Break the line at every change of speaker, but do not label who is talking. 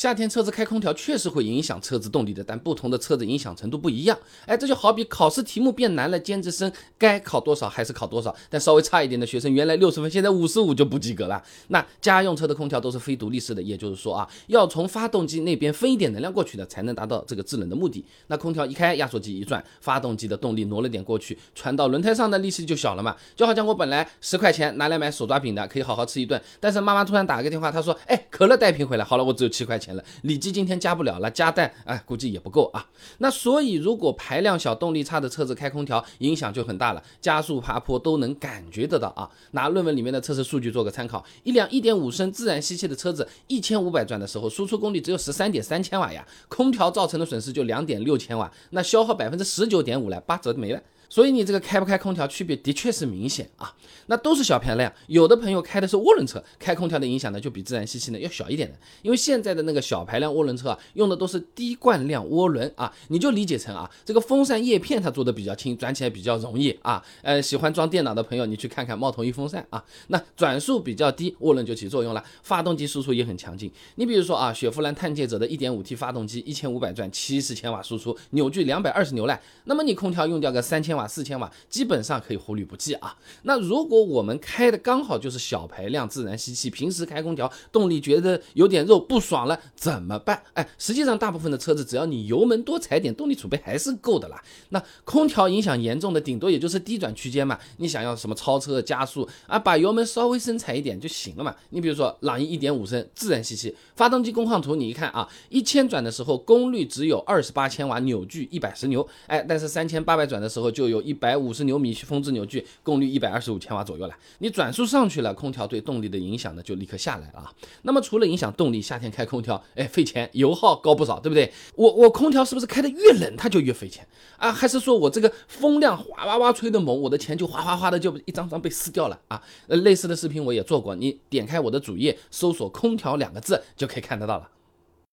夏天车子开空调确实会影响车子动力的，但不同的车子影响程度不一样。哎，这就好比考试题目变难了，尖子生该考多少还是考多少，但稍微差一点的学生，原来六十分，现在五十五就不及格了。那家用车的空调都是非独立式的，也就是说啊，要从发动机那边分一点能量过去的，才能达到这个制冷的目的。那空调一开，压缩机一转，发动机的动力挪了点过去，传到轮胎上的力气就小了嘛。就好像我本来十块钱拿来买手抓饼的，可以好好吃一顿，但是妈妈突然打个电话，她说，哎，可乐带瓶回来，好了，我只有七块钱了，里脊今天加不了了，加蛋，哎，估计也不够啊。那所以，如果排量小、动力差的车子开空调，影响就很大了，加速、爬坡都能感觉得到啊。拿论文里面的测试数据做个参考，一辆1.5升自然吸气的车子，一千五百转的时候，输出功率只有十三点三千瓦呀，空调造成的损失就两点六千瓦，那消耗百分之十九点五了，八折没了。所以你这个开不开空调区别的确是明显啊，那都是小排量，有的朋友开的是涡轮车，开空调的影响呢就比自然吸气呢要小一点的，因为现在的那个小排量涡轮车啊，用的都是低惯量涡轮啊，你就理解成啊，这个风扇叶片它做的比较轻，转起来比较容易啊，呃，喜欢装电脑的朋友你去看看猫头鹰风扇啊，那转速比较低，涡轮就起作用了，发动机输出也很强劲，你比如说啊，雪佛兰探界者的 1.5T 发动机，一千五百转，七十千瓦输出，扭矩两百二十牛了，那么你空调用掉个三千。瓦四千瓦基本上可以忽略不计啊。那如果我们开的刚好就是小排量自然吸气，平时开空调动力觉得有点肉不爽了怎么办？哎，实际上大部分的车子只要你油门多踩点，动力储备还是够的啦。那空调影响严重的顶多也就是低转区间嘛。你想要什么超车加速啊，把油门稍微深踩一点就行了嘛。你比如说朗逸一点五升自然吸气，发动机工况图你一看啊，一千转的时候功率只有二十八千瓦，扭矩一百十牛，哎，但是三千八百转的时候就有一百五十牛米峰值扭矩，功率一百二十五千瓦左右了。你转速上去了，空调对动力的影响呢就立刻下来了啊。那么除了影响动力，夏天开空调，哎，费钱，油耗高不少，对不对？我我空调是不是开的越冷它就越费钱啊？还是说我这个风量哗哗哗吹的猛，我的钱就哗哗哗的就一张张被撕掉了啊？呃，类似的视频我也做过，你点开我的主页，搜索“空调”两个字就可以看得到了。